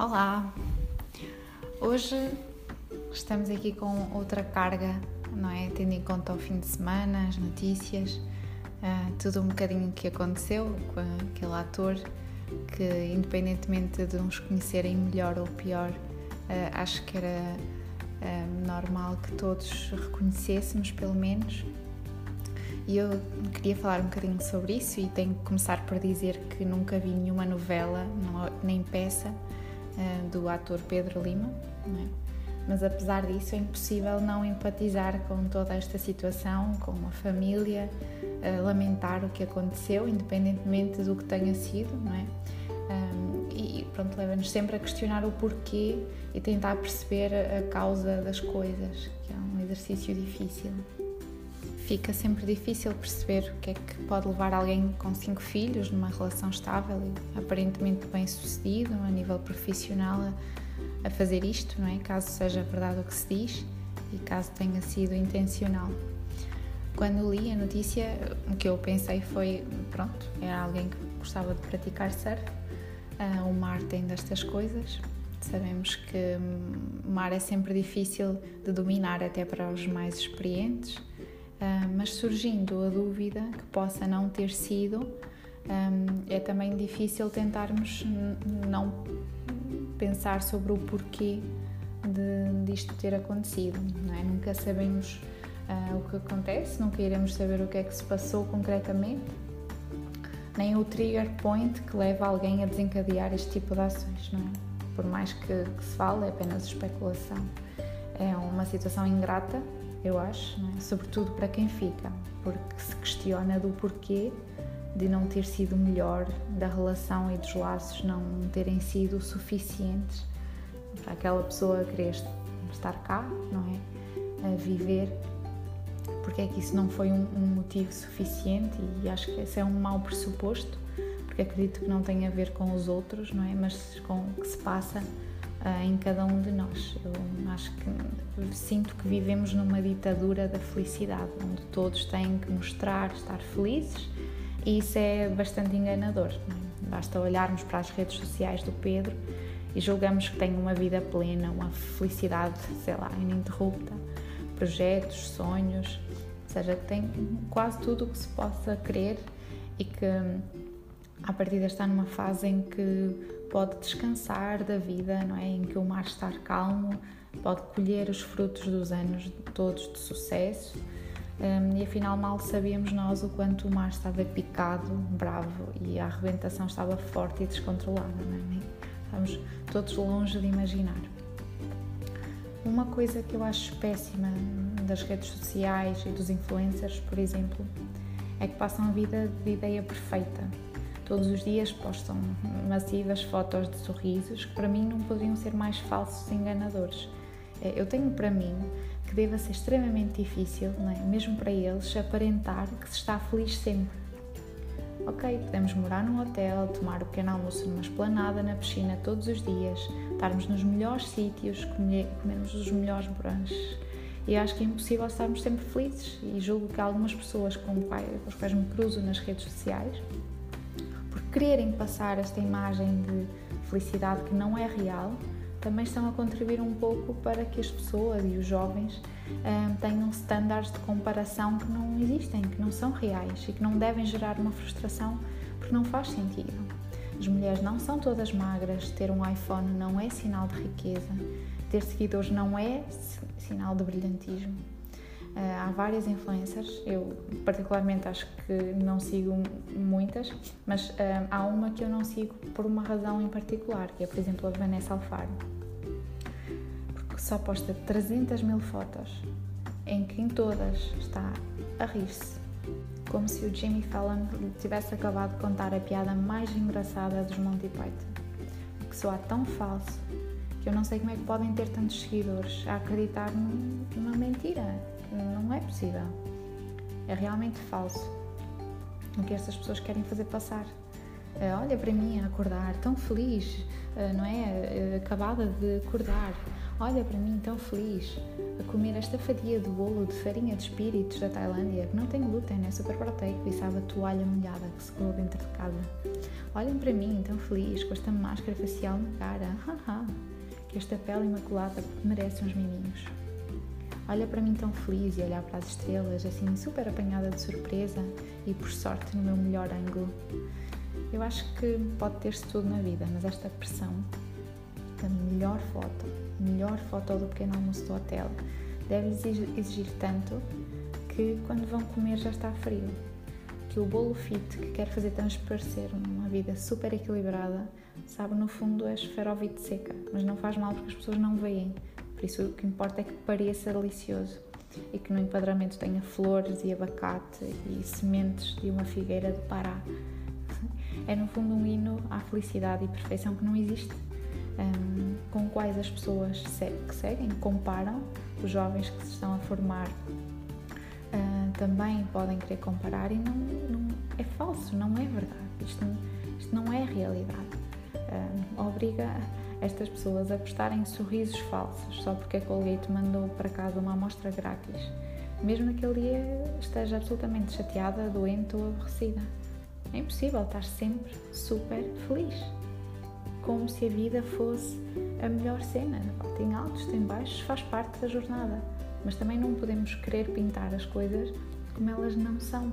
Olá! Hoje estamos aqui com outra carga, não é? Tendo em conta o fim de semana, as notícias, uh, tudo um bocadinho que aconteceu com aquele ator que, independentemente de uns conhecerem melhor ou pior, uh, acho que era uh, normal que todos reconhecêssemos, pelo menos. E eu queria falar um bocadinho sobre isso e tenho que começar por dizer que nunca vi nenhuma novela, nem peça do ator Pedro Lima, é? mas apesar disso é impossível não empatizar com toda esta situação, com a família, uh, lamentar o que aconteceu, independentemente do que tenha sido, não é? E pronto, leva-nos sempre a questionar o porquê e tentar perceber a causa das coisas, que é um exercício difícil fica sempre difícil perceber o que é que pode levar alguém com cinco filhos numa relação estável e aparentemente bem sucedido a nível profissional a, a, fazer isto, não é? Caso seja verdade o que se diz e caso tenha sido intencional. Quando li a notícia, o que eu pensei foi: pronto, era alguém que gostava de praticar surf. Uh, o mar tem destas coisas. Sabemos que o mar é sempre difícil de dominar, até para os mais experientes mas surgindo a dúvida que possa não ter sido, um, é também difícil tentarmos não pensar sobre o porquê de, disto ter acontecido. É? Nunca sabemos uh, o que acontece, nunca iremos saber o que é que se passou concretamente, nem o trigger point que leva alguém a desencadear este tipo de ações. Não é? Por mais que, que se fale, é apenas especulação. É uma situação ingrata eu acho, é? sobretudo para quem fica, porque se questiona do porquê de não ter sido melhor, da relação e dos laços não terem sido suficientes para aquela pessoa querer estar cá, não é? A viver, porque é que isso não foi um, um motivo suficiente e acho que esse é um mau pressuposto, porque acredito que não tem a ver com os outros, não é? Mas com o que se passa em cada um de nós. Eu acho que sinto que vivemos numa ditadura da felicidade, onde todos têm que mostrar estar felizes e isso é bastante enganador. É? Basta olharmos para as redes sociais do Pedro e julgamos que tem uma vida plena, uma felicidade, sei lá, ininterrupta, projetos, sonhos, ou seja, que tem quase tudo o que se possa querer e que a partir está numa fase em que pode descansar da vida, não é? Em que o mar está calmo, pode colher os frutos dos anos todos de sucesso. Um, e afinal, mal sabíamos nós o quanto o mar estava picado, bravo e a arrebentação estava forte e descontrolada, não é? Estamos todos longe de imaginar. Uma coisa que eu acho péssima das redes sociais e dos influencers, por exemplo, é que passam a vida de ideia perfeita Todos os dias postam massivas fotos de sorrisos que para mim não poderiam ser mais falsos e enganadores. É, eu tenho para mim que deva ser extremamente difícil, é? mesmo para eles, aparentar que se está feliz sempre. Ok, podemos morar num hotel, tomar o pequeno almoço numa esplanada, na piscina todos os dias, estarmos nos melhores sítios, comermos os melhores brunches. E acho que é impossível estarmos sempre felizes. E julgo que algumas pessoas com, com as quais me cruzo nas redes sociais quererem passar esta imagem de felicidade que não é real, também estão a contribuir um pouco para que as pessoas e os jovens um, tenham estándares de comparação que não existem, que não são reais e que não devem gerar uma frustração porque não faz sentido. As mulheres não são todas magras, ter um iPhone não é sinal de riqueza, ter seguidores não é sinal de brilhantismo. Eh, há várias influencers, eu particularmente acho que não sigo muitas, mas uh, há uma que eu não sigo por uma razão em particular, que é, por exemplo, a Vanessa Alfaro, porque só posta 300 mil fotos, em que em todas está a rir-se, como se o Jimmy Fallon tivesse acabado de contar a piada mais engraçada dos Monty Python, que soa tão falso que eu não sei como é que podem ter tantos seguidores a acreditar numa mentira não é possível. É realmente falso o que estas pessoas querem fazer passar. Uh, olha para mim a acordar, tão feliz, uh, não é? Uh, acabada de acordar. Olha para mim tão feliz a comer esta fatia de bolo de farinha de espíritos da Tailândia, que não tem glúten, é super proteico e sabe a toalha molhada que se colou dentro de casa. Olhem para mim tão feliz com esta máscara facial na cara, que esta pele imaculada merece uns miminhos. Olha para mim tão feliz e olhar para as estrelas, assim super apanhada de surpresa e por sorte no meu melhor ângulo. Eu acho que pode ter-se tudo na vida, mas esta pressão da melhor foto, melhor foto do pequeno almoço do hotel, deve-lhes exigir tanto que quando vão comer já está frio. Que o bolo fit que quer fazer transparecer uma vida super equilibrada, sabe no fundo é esferovite seca, mas não faz mal porque as pessoas não veem. Por isso o que importa é que pareça delicioso e que no enquadramento tenha flores e abacate e sementes de uma figueira de Pará. É no fundo um hino à felicidade e perfeição que não existe, um, com quais as pessoas que seguem comparam, os jovens que se estão a formar uh, também podem querer comparar e não, não, é falso, não é verdade. Isto, isto não é realidade. Uh, obriga estas pessoas a postarem sorrisos falsos só porque a Colgate mandou para casa uma amostra grátis, mesmo naquele dia esteja absolutamente chateada, doente ou aborrecida. É impossível estar sempre super feliz, como se a vida fosse a melhor cena. Tem altos, tem baixos, faz parte da jornada, mas também não podemos querer pintar as coisas como elas não são,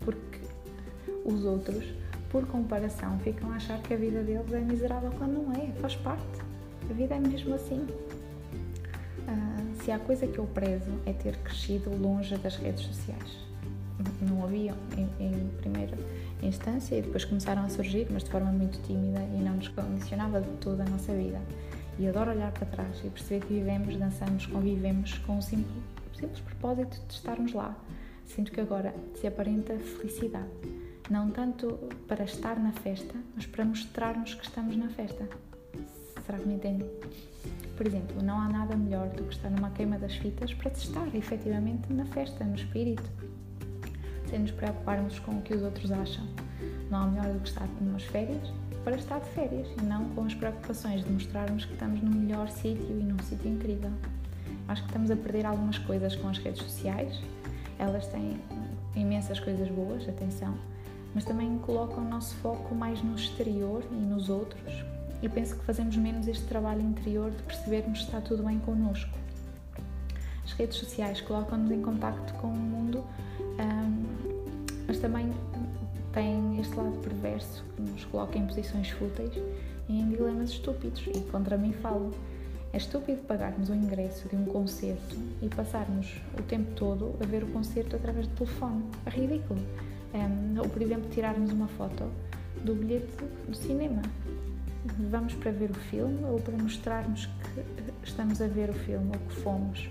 porque os outros por comparação, ficam a achar que a vida deles é miserável quando não é, faz parte. A vida é mesmo assim. Uh, se há coisa que eu prezo é ter crescido longe das redes sociais. Não haviam em, em primeira instância e depois começaram a surgir, mas de forma muito tímida e não nos condicionava de toda a nossa vida. E adoro olhar para trás e perceber que vivemos, dançamos, convivemos com o simples, simples propósito de estarmos lá. Sinto que agora se aparenta felicidade não tanto para estar na festa, mas para mostrarmos que estamos na festa. Será que me entendem? Por exemplo, não há nada melhor do que estar numa queima das fitas para estar efetivamente na festa, no espírito, sem nos preocuparmos com o que os outros acham. Não há melhor do que estar numas férias para estar de férias e não com as preocupações de mostrarmos que estamos no melhor sítio e num sítio incrível. Acho que estamos a perder algumas coisas com as redes sociais. Elas têm imensas coisas boas, atenção, mas também coloca o nosso foco mais no exterior e nos outros. E penso que fazemos menos este trabalho interior de percebermos se está tudo bem connosco. As redes sociais colocam-nos em contacto com o mundo, mas também têm este lado perverso que nos coloca em posições fúteis e em dilemas estúpidos. E contra mim falo. É estúpido pagarmos o ingresso de um concerto e passarmos o tempo todo a ver o concerto através do telefone. É ridículo. Um, ou, por exemplo, tirarmos uma foto do bilhete do cinema. Vamos para ver o filme ou para mostrarmos que estamos a ver o filme ou que fomos.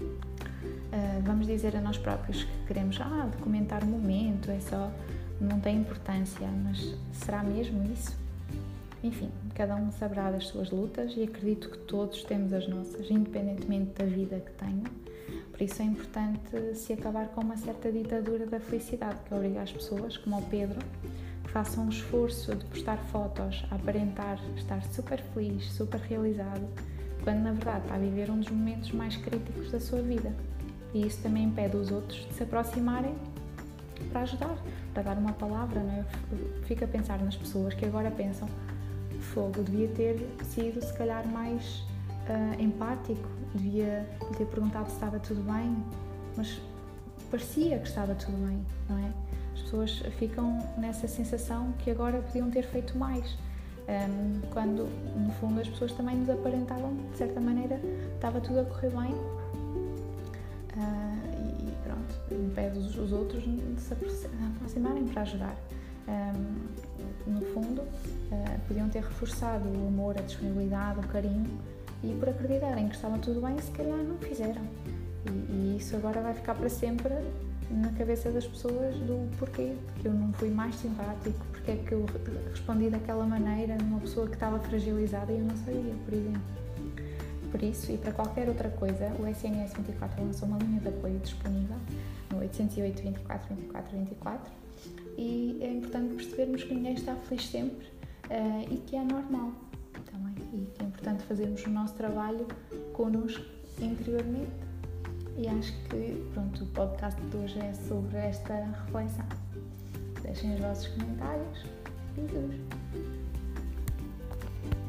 Uh, vamos dizer a nós próprios que queremos ah, documentar o momento, é só, não tem importância, mas será mesmo isso? Enfim, cada um saberá das suas lutas e acredito que todos temos as nossas, independentemente da vida que tenham por isso é importante se acabar com uma certa ditadura da felicidade que obriga as pessoas, como o Pedro, que façam um esforço de postar fotos, a aparentar estar super feliz, super realizado, quando na verdade está a viver um dos momentos mais críticos da sua vida. E isso também impede os outros de se aproximarem para ajudar, para dar uma palavra. Não é? Fico a pensar nas pessoas que agora pensam: fogo, devia ter sido se calhar mais uh, empático, devia lhe ter perguntado se estava tudo bem, mas parecia que estava tudo bem, não é? As pessoas ficam nessa sensação que agora podiam ter feito mais, um, quando no fundo as pessoas também nos aparentavam, de certa maneira, estava tudo a correr bem. Uh, e pronto, impede os, os outros de se aproximarem para ajudar. Um, no fundo, uh, podiam ter reforçado o amor, a disponibilidade, o carinho e por acreditarem que estava tudo bem, se calhar não fizeram. E, e, isso agora vai ficar para sempre na cabeça das pessoas do porquê que eu não fui mais simpático, porque é que eu respondi daquela maneira numa pessoa que estava fragilizada e eu não sabia, por exemplo. Por isso, e para qualquer outra coisa, o SNS 24 lançou uma linha de apoio disponível no 808 24 24 24 e é importante percebermos que ninguém está feliz sempre uh, e que é normal importante fazermos o nosso trabalho connosco interiormente. E acho que pronto, o podcast de hoje é sobre esta reflexão. Deixem os vossos comentários. E